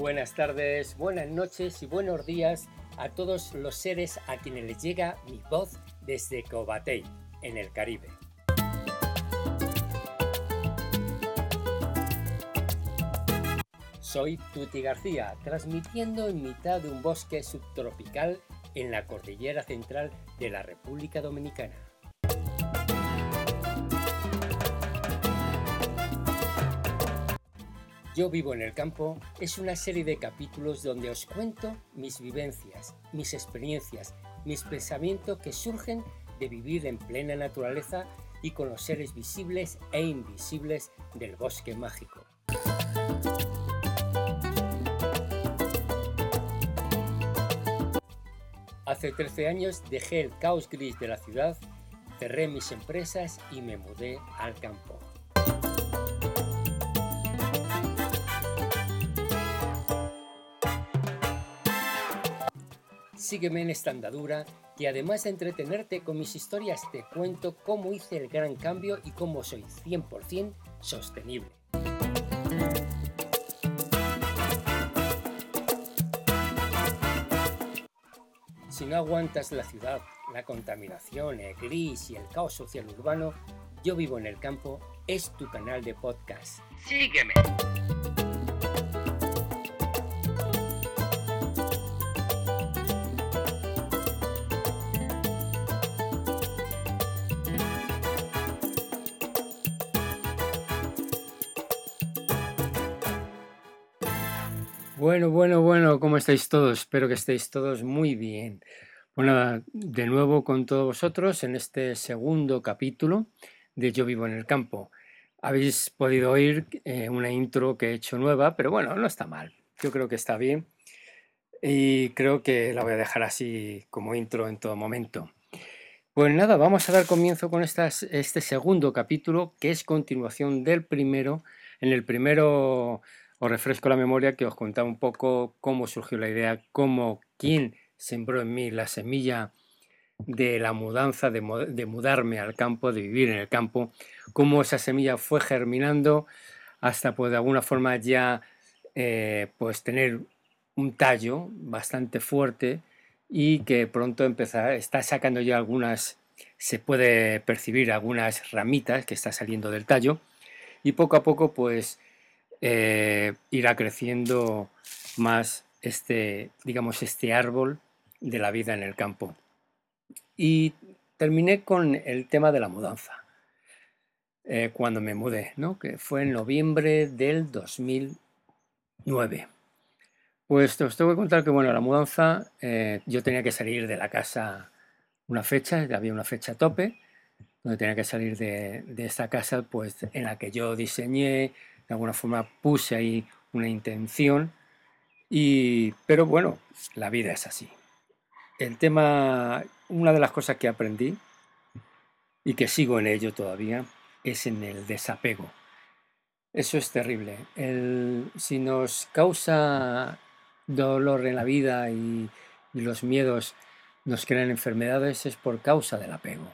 Buenas tardes, buenas noches y buenos días a todos los seres a quienes les llega mi voz desde Cobatey, en el Caribe. Soy Tuti García, transmitiendo en mitad de un bosque subtropical en la cordillera central de la República Dominicana. Yo vivo en el campo es una serie de capítulos donde os cuento mis vivencias, mis experiencias, mis pensamientos que surgen de vivir en plena naturaleza y con los seres visibles e invisibles del bosque mágico. Hace 13 años dejé el caos gris de la ciudad, cerré mis empresas y me mudé al campo. Sígueme en esta andadura que además de entretenerte con mis historias te cuento cómo hice el gran cambio y cómo soy 100% sostenible. Si no aguantas la ciudad, la contaminación, el gris y el caos social urbano, Yo vivo en el campo es tu canal de podcast. Sígueme. Bueno, bueno, bueno, ¿cómo estáis todos? Espero que estéis todos muy bien. Bueno, de nuevo con todos vosotros en este segundo capítulo de Yo vivo en el campo. Habéis podido oír eh, una intro que he hecho nueva, pero bueno, no está mal. Yo creo que está bien y creo que la voy a dejar así como intro en todo momento. Pues nada, vamos a dar comienzo con este segundo capítulo que es continuación del primero. En el primero os refresco la memoria que os contaba un poco cómo surgió la idea, cómo, quién sembró en mí la semilla de la mudanza, de, mudarme al campo, de vivir en el campo, cómo esa semilla fue germinando hasta pues de alguna forma ya eh, pues tener un tallo bastante fuerte y que pronto empezar, está sacando ya algunas, se puede percibir algunas ramitas que está saliendo del tallo y poco a poco pues eh, irá creciendo más este, digamos, este árbol de la vida en el campo. Y terminé con el tema de la mudanza, eh, cuando me mudé, ¿no? que fue en noviembre del 2009. Pues os tengo que contar que, bueno, la mudanza, eh, yo tenía que salir de la casa una fecha, había una fecha tope, donde tenía que salir de, de esta casa, pues en la que yo diseñé, de alguna forma puse ahí una intención, y, pero bueno, la vida es así. El tema, una de las cosas que aprendí y que sigo en ello todavía, es en el desapego. Eso es terrible. si nos causa dolor en la vida y, y los miedos nos crean enfermedades es por causa del apego.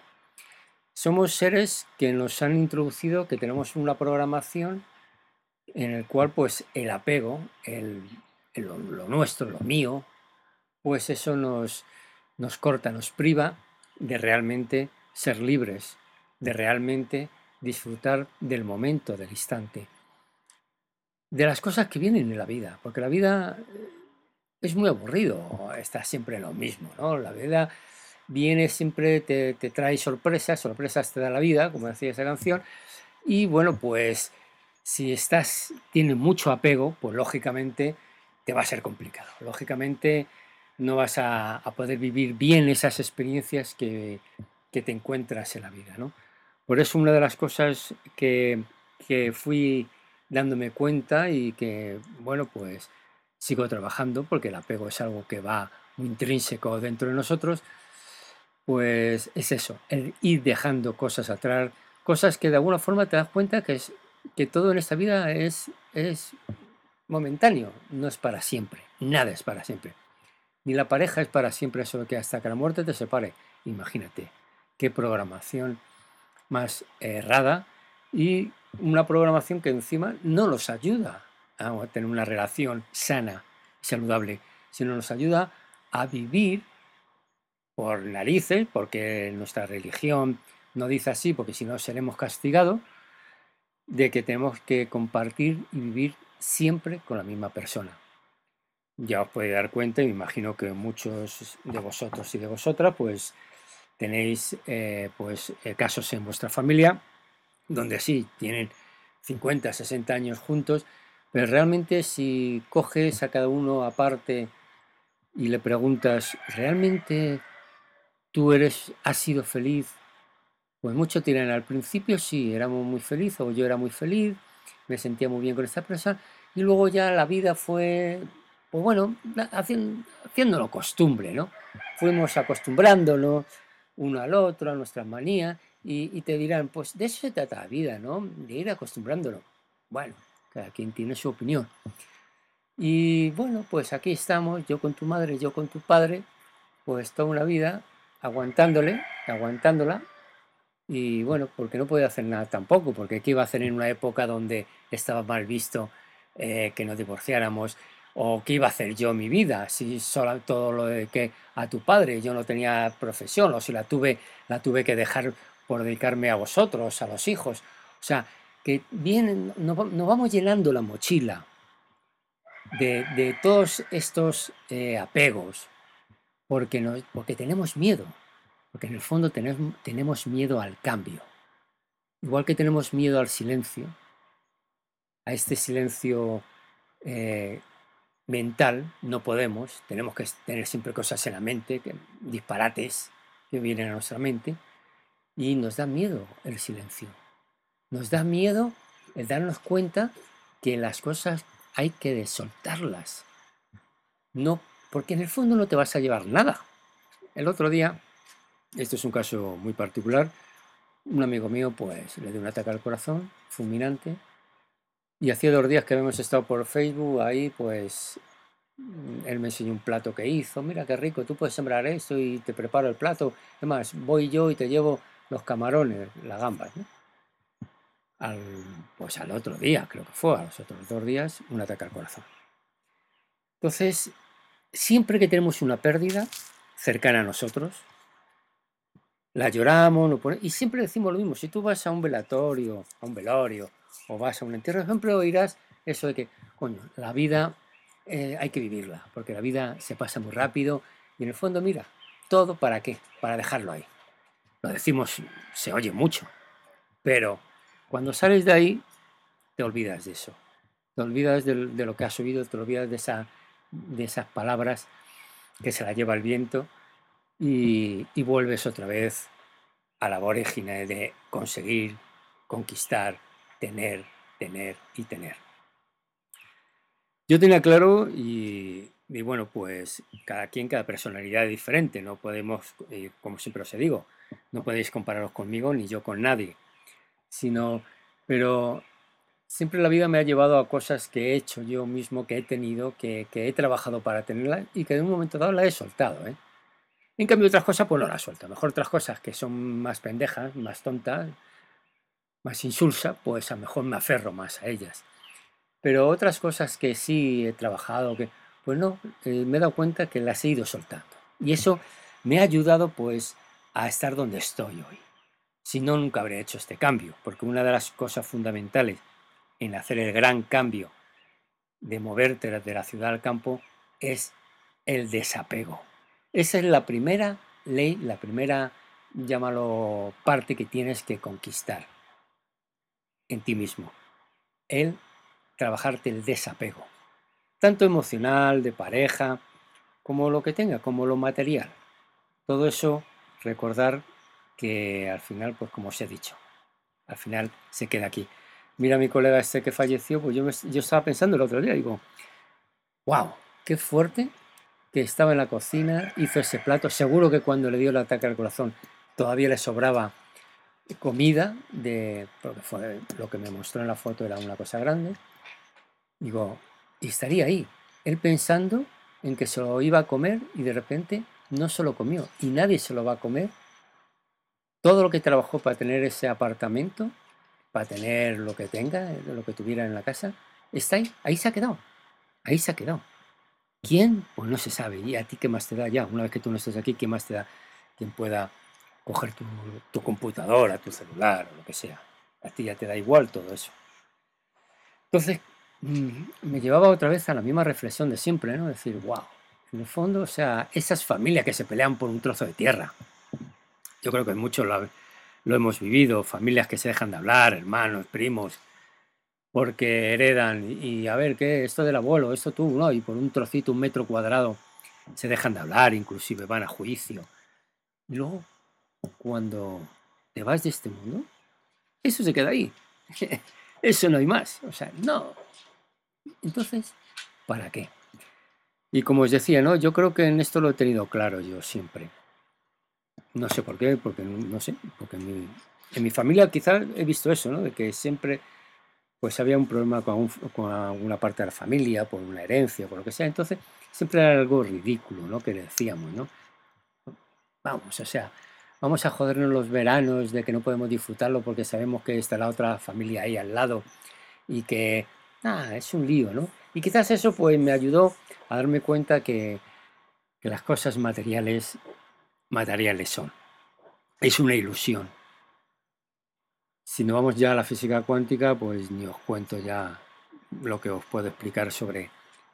Somos seres que nos han introducido, que tenemos una programación en el cual pues el apego, el, lo, nuestro, lo mío, pues eso nos, nos corta, nos priva de realmente ser libres, de realmente disfrutar del momento, del instante, de las cosas que vienen en la vida, porque la vida es muy aburrido, está siempre lo mismo, ¿no? La vida viene siempre, te, te trae sorpresas, sorpresas te da la vida, como decía esa canción, y bueno, pues si estás, tienes mucho apego, pues lógicamente te va a ser complicado. Lógicamente no vas a, poder vivir bien esas experiencias que, te encuentras en la vida. ¿no? Por eso una de las cosas que, que fui dándome cuenta y que, bueno, pues sigo trabajando porque el apego es algo que va muy intrínseco dentro de nosotros, pues es eso, el ir dejando cosas atrás, cosas que de alguna forma te das cuenta que es que todo en esta vida es, es momentáneo, no es para siempre, nada es para siempre. Ni la pareja es para siempre, solo que hasta que la muerte te separe. Imagínate, qué programación más errada y una programación que encima no los ayuda, a tener una relación sana saludable, sino nos ayuda a vivir por narices, porque nuestra religión no dice así, porque si no seremos castigados, de que tenemos que compartir y vivir siempre con la misma persona. Ya os podéis dar cuenta, y me imagino que muchos de vosotros y de vosotras, pues tenéis eh, pues, eh, casos en vuestra familia donde sí, tienen 50, 60 años juntos, pero realmente si coges a cada uno aparte y le preguntas, ¿realmente tú eres, has sido feliz? Pues muchos tiran al principio sí, éramos muy felices o yo era muy feliz, me sentía muy bien con esta persona y luego ya la vida fue, pues bueno, haciéndolo costumbre, ¿no? Fuimos acostumbrándonos uno al otro, a nuestras manías y, te dirán, pues de eso se trata la vida, ¿no? De ir acostumbrándolo. Bueno, cada quien tiene su opinión. Y bueno, pues aquí estamos, yo con tu madre, yo con tu padre, pues toda una vida aguantándole, aguantándola. Y bueno, porque no puede hacer nada tampoco, porque ¿qué iba a hacer en una época donde estaba mal visto eh, que nos divorciáramos? ¿O qué iba a hacer yo mi vida? Si solo todo lo de que a tu padre yo no tenía profesión, o si la tuve, la tuve que dejar por dedicarme a vosotros, a los hijos. O sea, que vienen, nos, vamos llenando la mochila de, todos estos eh, apegos, porque, no, porque tenemos miedo, porque en el fondo tenemos, miedo al cambio. Igual que tenemos miedo al silencio, a este silencio eh, mental, no podemos, tenemos que tener siempre cosas en la mente, disparates que vienen a nuestra mente, y nos da miedo el silencio. Nos da miedo el darnos cuenta que las cosas hay que soltarlas. No, porque en el fondo no te vas a llevar nada. El otro día, esto es un caso muy particular, un amigo mío pues le dio un ataque al corazón fulminante y hacía dos días que habíamos estado por Facebook ahí pues él me enseñó un plato que hizo, mira qué rico, tú puedes sembrar esto y te preparo el plato. Además, voy yo y te llevo los camarones, las gambas, al, pues al otro día, creo que fue, a los otros dos días, un ataque al corazón. Entonces, siempre que tenemos una pérdida cercana a nosotros, la lloramos y siempre decimos lo mismo. Si tú vas a un velatorio, a un velorio, o vas a un entierro, siempre oirás eso de que, coño, la vida eh, hay que vivirla, porque la vida se pasa muy rápido y en el fondo, mira, todo para qué, para dejarlo ahí. Lo decimos, se oye mucho, pero cuando sales de ahí, te olvidas de eso. Te olvidas de, lo que has oído, te olvidas de, esa, de esas palabras que se la lleva el viento y, y vuelves otra vez a la vorágine de conseguir, conquistar, tener, tener y tener. Yo tenía claro y, bueno, pues cada quien, cada personalidad es diferente, no podemos, eh, como siempre os digo, no podéis compararos conmigo ni yo con nadie, sino, pero siempre la vida me ha llevado a cosas que he hecho yo mismo, que he tenido, que, he trabajado para tenerlas y que en un momento dado las he soltado. ¿eh? En cambio, otras cosas, pues no las suelto. Mejor otras cosas que son más pendejas, más tontas, más insulsa, pues a lo mejor me aferro más a ellas. Pero otras cosas que sí he trabajado, que pues no, eh, me he dado cuenta que las he ido soltando. Y eso me ha ayudado pues a estar donde estoy hoy. Si no, nunca habría hecho este cambio, porque una de las cosas fundamentales en hacer el gran cambio de moverte de la ciudad al campo es el desapego. Esa es la primera ley, la primera, llámalo, parte que tienes que conquistar en ti mismo. El trabajarte el desapego, tanto emocional, de pareja, como lo que tenga, como lo material. Todo eso recordar que al final, pues como os he dicho, al final se queda aquí. Mira a mi colega este que falleció, pues yo, yo estaba pensando el otro día, digo, wow, qué fuerte que estaba en la cocina, hizo ese plato, seguro que cuando le dio el ataque al corazón todavía le sobraba comida, de, porque fue lo que me mostró en la foto era una cosa grande, digo, y estaría ahí, él pensando en que se lo iba a comer y de repente no se lo comió y nadie se lo va a comer. Todo lo que trabajó para tener ese apartamento, para tener lo que tenga, lo que tuviera en la casa, está ahí, ahí se ha quedado, ahí se ha quedado. ¿Quién? Pues no se sabe. ¿Y a ti qué más te da ya? Una vez que tú no estés aquí, ¿quién más te da? Quien pueda coger tu, computadora, tu celular o lo que sea. A ti ya te da igual todo eso. Entonces, mm, me llevaba otra vez a la misma reflexión de siempre, ¿no? Decir, wow, en el fondo, o sea, esas familias que se pelean por un trozo de tierra. Yo creo que muchos lo hemos vivido, familias que se dejan de hablar, hermanos, primos, porque heredan y a ver, ¿qué? Esto del abuelo, esto tú, ¿no? Y por un trocito, un metro cuadrado, se dejan de hablar, inclusive van a juicio. Y luego, cuando te vas de este mundo, eso se queda ahí. Eso no hay más. O sea, no. Entonces, ¿para qué? Y como os decía, ¿no? Yo creo que en esto lo he tenido claro yo siempre. No sé por qué, porque no sé, porque en mi, en mi familia quizás he visto eso, ¿no? De que siempre pues había un problema con, con, alguna parte de la familia, por una herencia, por lo que sea. Entonces, siempre era algo ridículo, ¿no? Que decíamos, ¿no? Vamos, o sea, vamos a jodernos los veranos de que no podemos disfrutarlo porque sabemos que está la otra familia ahí al lado y que, ah, es un lío, ¿no? Y quizás eso pues me ayudó a darme cuenta que, que las cosas materiales, materiales son. Es una ilusión. Si no vamos ya a la física cuántica, pues ni os cuento ya lo que os puedo explicar sobre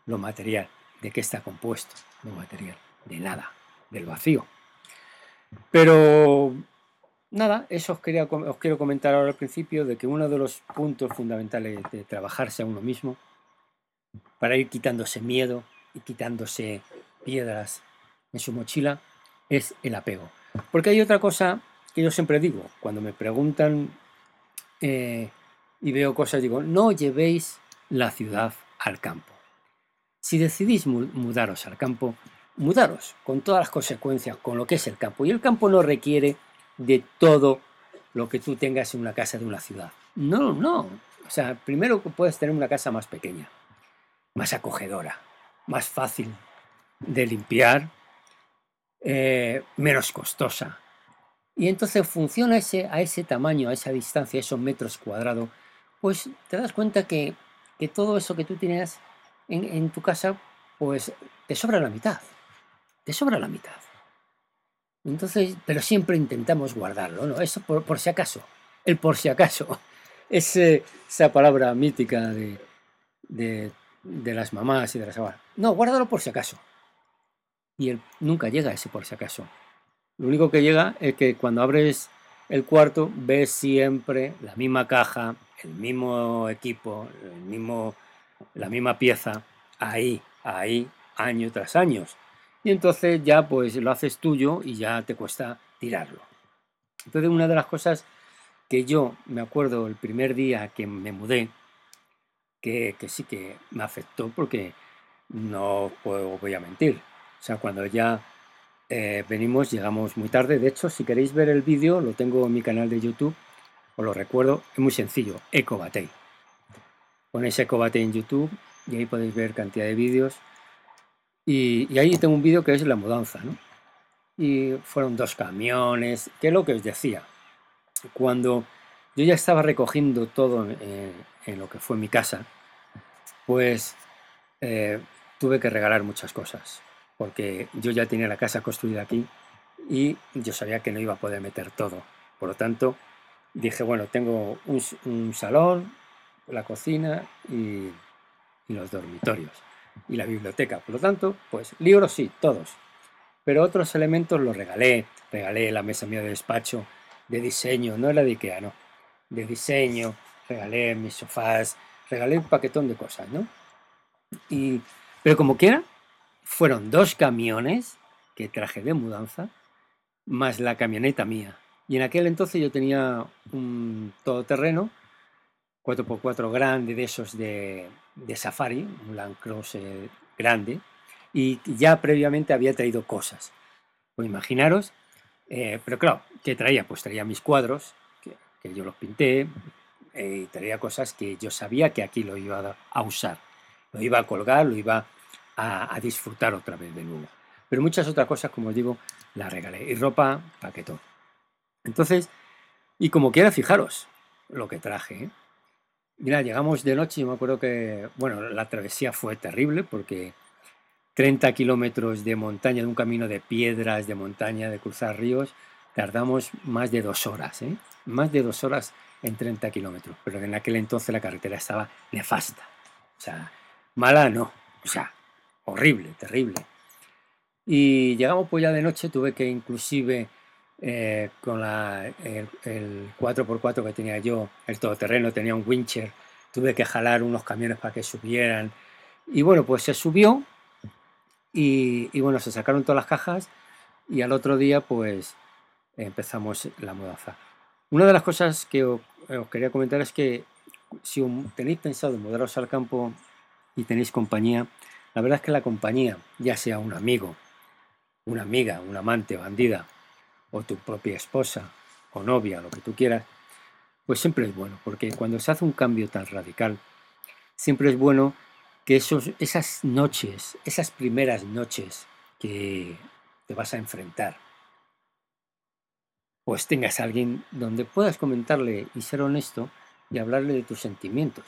lo material, de qué está compuesto lo material, de nada, del vacío. Pero nada, eso os, quería, os quiero comentar ahora al principio de que uno de los puntos fundamentales de trabajarse a uno mismo, para ir quitándose miedo y quitándose piedras en su mochila, es el apego. Porque hay otra cosa que yo siempre digo, cuando me preguntan eh, y veo cosas, digo, no llevéis la ciudad al campo. Si decidís mudaros al campo, mudaros con todas las consecuencias, con lo que es el campo. Y el campo no requiere de todo lo que tú tengas en una casa de una ciudad. No, no. O sea, primero puedes tener una casa más pequeña, más acogedora, más fácil de limpiar, eh, menos costosa, y entonces funciona ese, a ese tamaño, a esa distancia, a esos metros cuadrados, pues te das cuenta que, que todo eso que tú tienes en, en, tu casa, pues te sobra la mitad. Te sobra la mitad. Entonces, pero siempre intentamos guardarlo, ¿no? Eso por, por si acaso. El por si acaso. Es esa palabra mítica de, de, de, las mamás y de las abuelas. No, guárdalo por si acaso. Y él nunca llega a ese por si acaso. Lo único que llega es que cuando abres el cuarto ves siempre la misma caja, el mismo equipo, el mismo, la misma pieza, ahí, ahí, año tras año. Y entonces ya pues lo haces tuyo y ya te cuesta tirarlo. Entonces una de las cosas que yo me acuerdo el primer día que me mudé, que, sí que me afectó porque no puedo, voy a mentir. O sea, cuando ya eh, venimos, llegamos muy tarde. De hecho, si queréis ver el vídeo, lo tengo en mi canal de YouTube. Os lo recuerdo, es muy sencillo, Ecobatey. Ponéis Ecobatey en YouTube y ahí podéis ver cantidad de vídeos. Y, ahí tengo un vídeo que es la mudanza, ¿no? Y fueron dos camiones, que es lo que os decía. Cuando yo ya estaba recogiendo todo en, en lo que fue mi casa, pues eh, tuve que regalar muchas cosas porque yo ya tenía la casa construida aquí y yo sabía que no iba a poder meter todo. Por lo tanto, dije, bueno, tengo un, salón, la cocina y, los dormitorios y la biblioteca. Por lo tanto, pues libros sí, todos. Pero otros elementos los regalé. Regalé la mesa mía de despacho de diseño, no era de Ikea, no. De diseño, regalé mis sofás, regalé un paquetón de cosas, ¿no? Y, pero como quiera, fueron dos camiones que traje de mudanza, más la camioneta mía. Y en aquel entonces yo tenía un todoterreno, 4x4 grande, de esos de, de safari, un Land Cruiser grande, y ya previamente había traído cosas. Pues imaginaros, eh, pero claro, ¿qué traía? Pues traía mis cuadros, que, yo los pinté, eh, y traía cosas que yo sabía que aquí lo iba a usar. Lo iba a colgar, lo iba a, disfrutar otra vez de nuevo. Pero muchas otras cosas, como os digo, las regalé. Y ropa, paquetón. Entonces, y como quiera, fijaros lo que traje. ¿eh? Mira, llegamos de noche y me acuerdo que, bueno, la travesía fue terrible porque 30 kilómetros de montaña, de un camino de piedras, de montaña, de cruzar ríos, tardamos más de dos horas, ¿eh? Más de dos horas en 30 kilómetros, pero en aquel entonces la carretera estaba nefasta. O sea, mala no, o sea, horrible, terrible. Y llegamos pues ya de noche, tuve que inclusive eh, con la, el, 4x4 que tenía yo, el todoterreno, tenía un wincher, tuve que jalar unos camiones para que subieran. Y bueno, pues se subió y, y bueno, se sacaron todas las cajas y al otro día pues empezamos la mudanza. Una de las cosas que os, quería comentar es que si tenéis pensado en mudaros al campo y tenéis compañía, la verdad es que la compañía, ya sea un amigo, una amiga, un amante, bandida, o tu propia esposa o novia, lo que tú quieras, pues siempre es bueno, porque cuando se hace un cambio tan radical, siempre es bueno que esos, esas noches, esas primeras noches que te vas a enfrentar, pues tengas a alguien donde puedas comentarle y ser honesto y hablarle de tus sentimientos,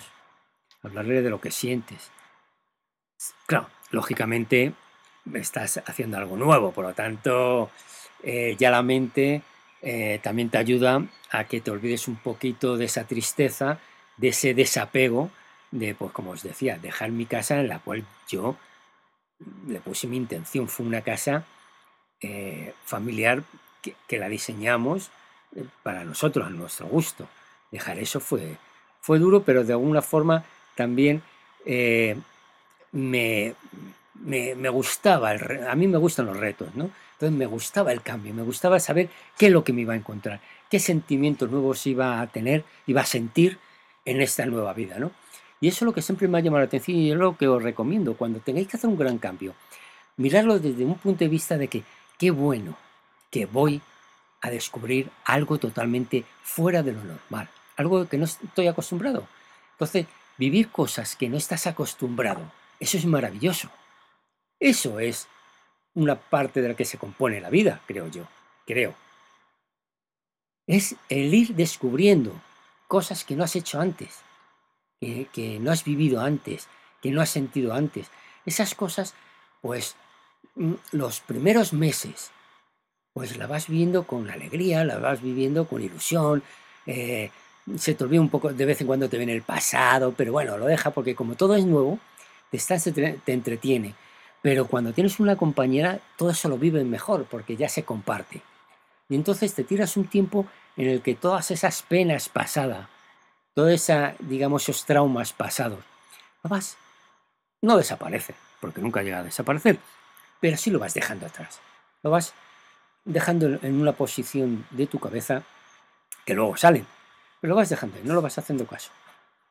hablarle de lo que sientes. Claro, lógicamente estás haciendo algo nuevo, por lo tanto eh, ya la mente eh, también te ayuda a que te olvides un poquito de esa tristeza, de ese desapego, de, pues como os decía, dejar mi casa en la cual yo le puse mi intención. Fue una casa eh, familiar que, la diseñamos para nosotros, a nuestro gusto. Dejar eso fue, fue duro, pero de alguna forma también me, me, gustaba, a mí me gustan los retos, ¿no? Entonces me gustaba el cambio, me gustaba saber qué es lo que me iba a encontrar, qué sentimientos nuevos iba a tener, iba a sentir en esta nueva vida, ¿no? Y eso es lo que siempre me ha llamado la atención y es lo que os recomiendo cuando tengáis que hacer un gran cambio. Mirarlo desde un punto de vista de que qué bueno que voy a descubrir algo totalmente fuera de lo normal, algo que no estoy acostumbrado. Entonces, vivir cosas que no estás acostumbrado, eso es maravilloso. Eso es una parte de la que se compone la vida, creo yo, creo. Es el ir descubriendo cosas que no has hecho antes, que, no has vivido antes, que no has sentido antes. Esas cosas, pues, mm, los primeros meses, pues la vas viendo con alegría, la vas viviendo con ilusión, eh, se te olvida un poco, de vez en cuando te viene el pasado, pero bueno, lo deja porque como todo es nuevo, te entretiene. Pero cuando tienes una compañera, todo eso lo viven mejor porque ya se comparte. Y entonces te tiras un tiempo en el que todas esas penas pasadas, toda esa, digamos, esos traumas pasados, no vas, no desaparece, porque nunca llega a desaparecer, pero sí lo vas dejando atrás. Lo vas dejando en una posición de tu cabeza que luego salen, pero lo vas dejando no lo vas haciendo caso,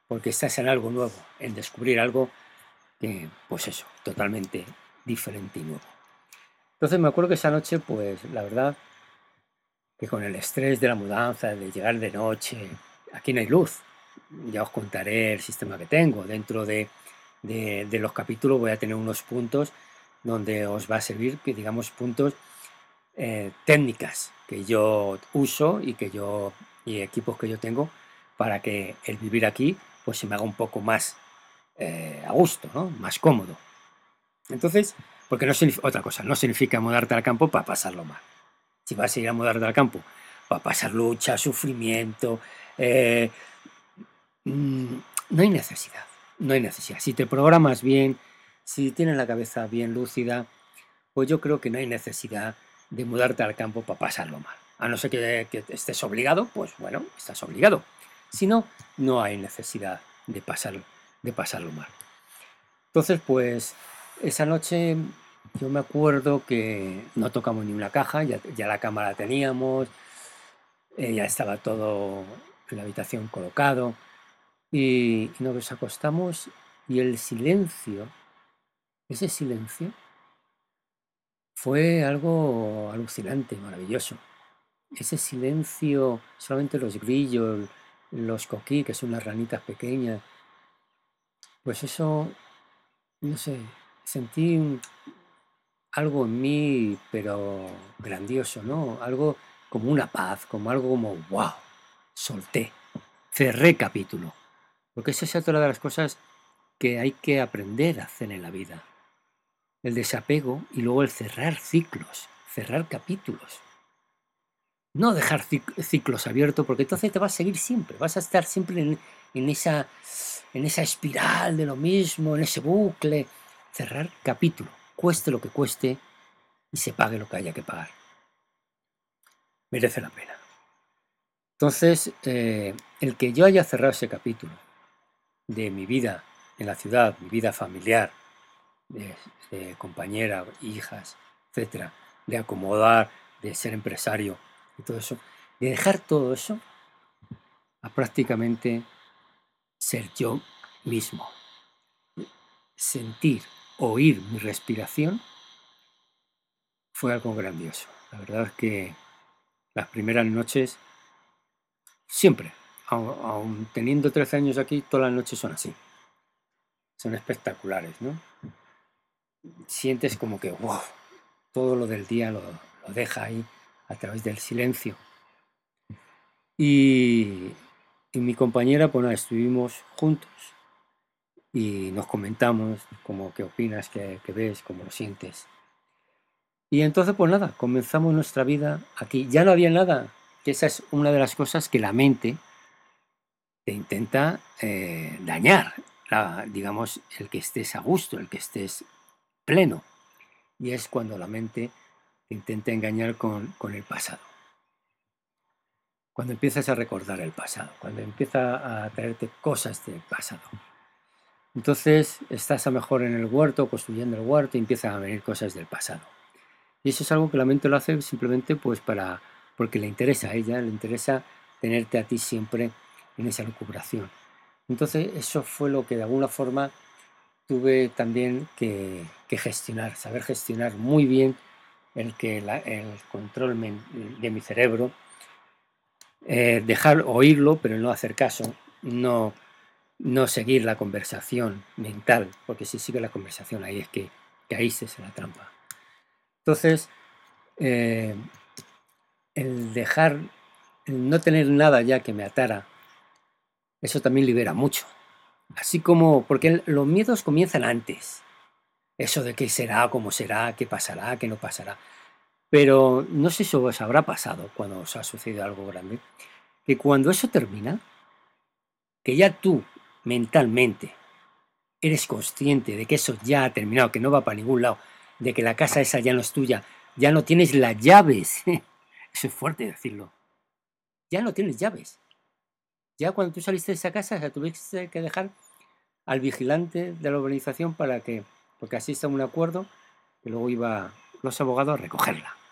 porque estás en algo nuevo, en descubrir algo que, pues eso, totalmente diferente y nuevo. Entonces me acuerdo que esa noche, pues la verdad, que con el estrés de la mudanza, de llegar de noche, aquí no hay luz. Ya os contaré el sistema que tengo. Dentro de, los capítulos voy a tener unos puntos donde os va a servir, que digamos, puntos eh, técnicas que yo uso y que yo y equipos que yo tengo para que el vivir aquí pues se me haga un poco más eh, a gusto, ¿no? más cómodo. Entonces, porque no significa otra cosa, no significa mudarte al campo para pasarlo mal. Si vas a ir a mudarte al campo para pasar lucha, sufrimiento, eh, mm, no hay necesidad, no hay necesidad. Si te programas bien, si tienes la cabeza bien lúcida, pues yo creo que no hay necesidad de mudarte al campo para pasarlo mal. A no ser que, que estés obligado, pues bueno, estás obligado. Si no, no hay necesidad de, pasar, de pasarlo mal. Entonces, pues esa noche yo me acuerdo que no tocamos ni una caja, ya, la cámara teníamos, eh, ya estaba todo en la habitación colocado y nos acostamos y el silencio, ese silencio, fue algo alucinante, maravilloso. Ese silencio, solamente los grillos, los coquí, que son las ranitas pequeñas, pues eso, no sé, sentí algo en mí, pero grandioso, ¿no? Algo como una paz, como algo como, wow, solté, cerré capítulo. Porque esa es otra de las cosas que hay que aprender a hacer en la vida. El desapego y luego el cerrar ciclos, cerrar capítulos. No dejar ciclos abiertos porque entonces te vas a seguir siempre, vas a estar siempre en, esa, en esa espiral de lo mismo, en ese bucle. Cerrar capítulo, cueste lo que cueste y se pague lo que haya que pagar. Merece la pena. Entonces, eh, el que yo haya cerrado ese capítulo de mi vida en la ciudad, mi vida familiar, de, compañera, hijas, etcétera, de acomodar, de ser empresario y todo eso, de dejar todo eso a prácticamente ser yo mismo. Sentir, oír mi respiración fue algo grandioso. La verdad es que las primeras noches, siempre, aún teniendo 13 años aquí, todas las noches son así son espectaculares, ¿no? Sientes como que, wow, todo lo del día lo, deja ahí a través del silencio. Y, mi compañera, pues nada, estuvimos juntos y nos comentamos como qué opinas, qué, qué ves, cómo lo sientes. Y entonces, pues nada, comenzamos nuestra vida aquí. Ya no había nada, que esa es una de las cosas que la mente te intenta eh, dañar digamos, el que estés a gusto, el que estés pleno. Y es cuando la mente te intenta engañar con, con el pasado. Cuando empiezas a recordar el pasado, cuando empieza a traerte cosas del pasado. Entonces estás a mejor en el huerto, construyendo el huerto y empiezan a venir cosas del pasado. Y eso es algo que la mente lo hace simplemente pues para, porque le interesa a ella, le interesa tenerte a ti siempre en esa recuperación. Entonces eso fue lo que de alguna forma tuve también que, gestionar, saber gestionar muy bien el, que el control de mi cerebro, eh, dejar oírlo pero no hacer caso, no, no seguir la conversación mental, porque si sigue la conversación ahí es que caíste en la trampa. Entonces, eh, el dejar, el no tener nada ya que me atara eso también libera mucho. Así como, porque los miedos comienzan antes. Eso de qué será, cómo será, qué pasará, qué no pasará. Pero no sé si os habrá pasado cuando os ha sucedido algo grande, que cuando eso termina, que ya tú mentalmente eres consciente de que eso ya ha terminado, que no va para ningún lado, de que la casa esa ya no es tuya, ya no tienes las llaves. Eso es fuerte decirlo. Ya no tienes llaves. Ya cuando tú saliste de esa casa, ya tuviste que dejar al vigilante de la urbanización para que, porque así está un acuerdo, que luego iba los abogados a recogerla.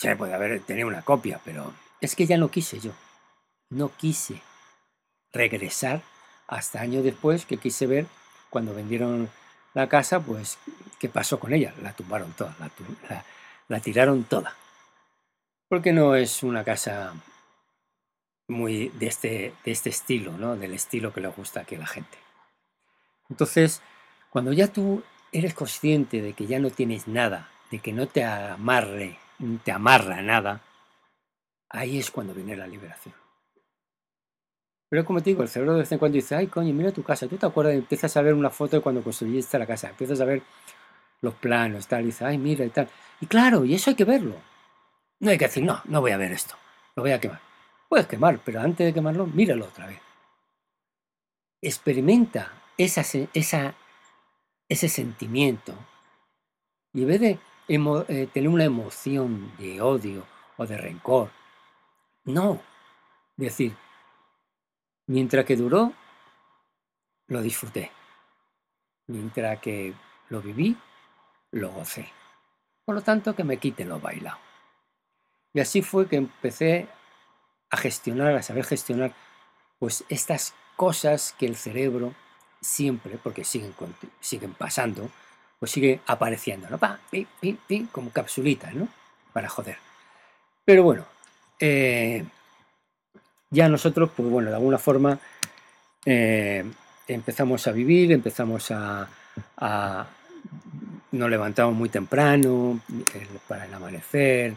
Se puede haber tenido una copia, pero es que ya no quise yo. No quise regresar hasta años después que quise ver cuando vendieron la casa, pues qué pasó con ella. La tumbaron toda, la, la tiraron toda. Porque no es una casa muy de este, de este estilo, ¿no? del estilo que le gusta aquí a la gente. Entonces, cuando ya tú eres consciente de que ya no tienes nada, de que no te amarre, te amarra nada, ahí es cuando viene la liberación. Pero como te digo, el cerebro de vez en cuando dice, ay coño, mira tu casa, tú te acuerdas, empiezas a ver una foto de cuando construiste la casa, empiezas a ver los planos, tal, y dices, ay mira y tal. Y claro, y eso hay que verlo. No hay que decir, no, no voy a ver esto, lo voy a quemar. Puedes quemar, pero antes de quemarlo, míralo otra vez. Experimenta esa, esa, ese sentimiento y en vez de eh, tener una emoción de odio o de rencor, no. Decir, mientras que duró, lo disfruté. Mientras que lo viví, lo gocé. Por lo tanto, que me quite lo bailado. Y así fue que empecé a gestionar, a saber gestionar, pues estas cosas que el cerebro siempre, porque siguen, siguen pasando, pues sigue apareciendo, ¿no? como capsulitas, ¿no? Para joder. Pero bueno, eh, ya nosotros, pues bueno, de alguna forma eh, empezamos a vivir, empezamos a, a nos levantamos muy temprano para el amanecer,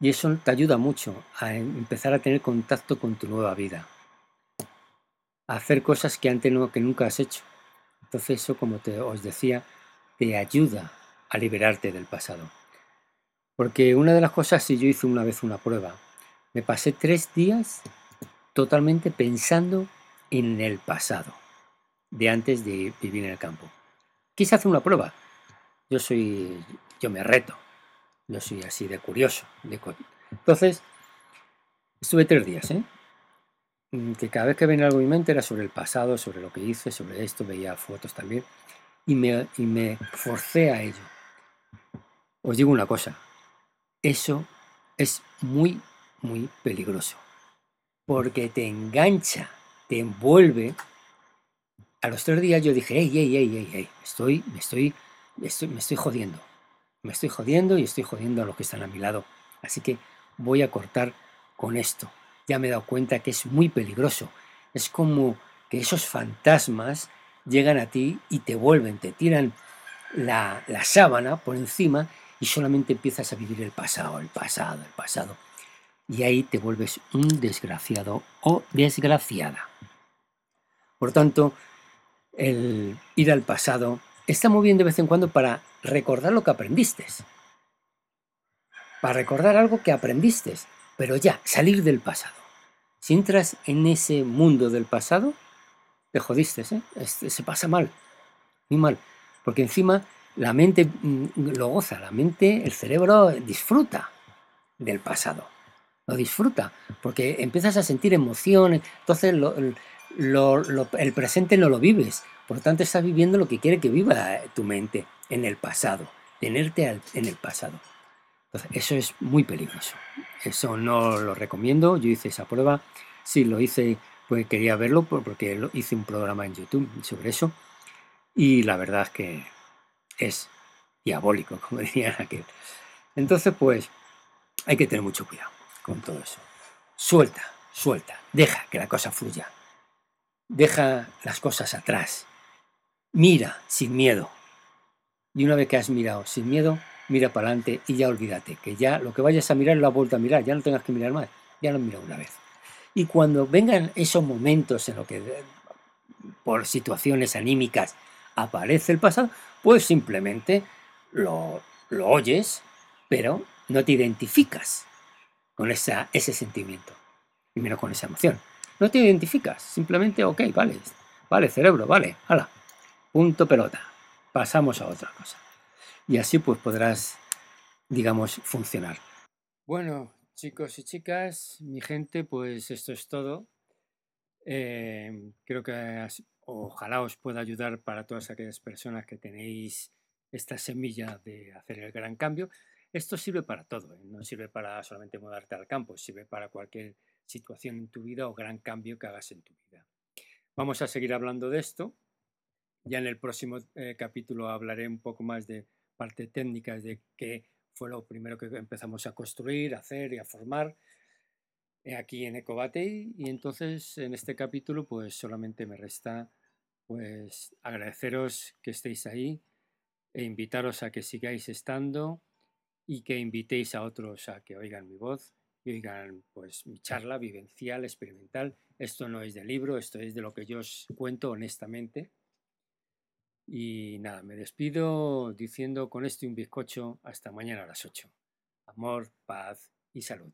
y eso te ayuda mucho a empezar a tener contacto con tu nueva vida. a hacer cosas que antes no, que nunca has hecho. Entonces eso, como te, os decía, te ayuda a liberarte del pasado. Porque una de las cosas, si yo hice una vez una prueba, me pasé tres días totalmente pensando en el pasado, de antes de vivir en el campo. Quise hacer una prueba. Yo soy, yo me reto. Yo soy así de curioso. De, entonces, estuve tres días, ¿eh? Mm, que cada vez que venía algo en mi mente era sobre el pasado, sobre lo que hice, sobre esto, veía fotos también, y me, y me forcé a ello. Os digo una cosa, eso es muy, muy peligroso, porque te engancha, te envuelve. A los tres días yo dije, hey, hey, hey, hey, hey, estoy, me estoy, estoy, me estoy jodiendo, me estoy jodiendo y estoy jodiendo a los que están a mi lado. Así que voy a cortar con esto ya me he dado cuenta que es muy peligroso. Es como que esos fantasmas llegan a ti y te vuelven, te tiran la, sábana por encima y solamente empiezas a vivir el pasado, el pasado, el pasado. Y ahí te vuelves un desgraciado o desgraciada. Por tanto, el ir al pasado está muy bien de vez en cuando para recordar lo que aprendiste. Para recordar algo que aprendiste, pero ya, salir del pasado. Si entras en ese mundo del pasado, te jodiste, ¿eh? se pasa mal, muy mal. Porque encima la mente mm, lo goza, la mente, el cerebro disfruta del pasado, lo disfruta, porque empiezas a sentir emociones, entonces el presente no lo vives, por lo tanto estás viviendo lo que quiere que viva tu mente en el pasado, tenerte en el pasado. Eso es muy peligroso. Eso no lo recomiendo. Yo hice esa prueba. Sí, lo hice, pues quería verlo porque hice un programa en YouTube sobre eso. Y la verdad es que es diabólico, como dirían aquel. Entonces, pues, hay que tener mucho cuidado con todo eso. Suelta, suelta. Deja que la cosa fluya. Deja las cosas atrás. Mira sin miedo. Y una vez que has mirado sin miedo, mira para adelante y ya olvídate, que ya lo que vayas a mirar lo has vuelto a mirar, ya no tengas que mirar más, ya lo miro una vez. Y cuando vengan esos momentos en los que por situaciones anímicas aparece el pasado, pues simplemente lo, lo oyes, pero no te identificas con esa, ese sentimiento, y menos con esa emoción. No te identificas, simplemente, ok, vale, vale, cerebro, vale, hala, punto pelota, pasamos a otra cosa y así pues podrás, digamos, funcionar. Bueno, chicos y chicas, mi gente, pues esto es todo. Eh, creo que ojalá os pueda ayudar para todas aquellas personas que tenéis esta semilla de hacer el gran cambio. Esto sirve para todo, ¿eh? no sirve para solamente mudarte al campo, sirve para cualquier situación en tu vida o gran cambio que hagas en tu vida. Vamos a seguir hablando de esto. Ya en el próximo eh, capítulo hablaré un poco más de parte técnica de qué fue lo primero que empezamos a construir, a hacer y a formar eh, aquí en Ecobatey y entonces en este capítulo pues solamente me resta pues agradeceros que estéis ahí e invitaros a que sigáis estando y que invitéis a otros a que oigan mi voz y oigan pues mi charla vivencial, experimental. Esto no es de libro, esto es de lo que yo os cuento honestamente y nada, me despido diciendo con esto un bizcocho hasta mañana a las 8. Amor, paz y salud.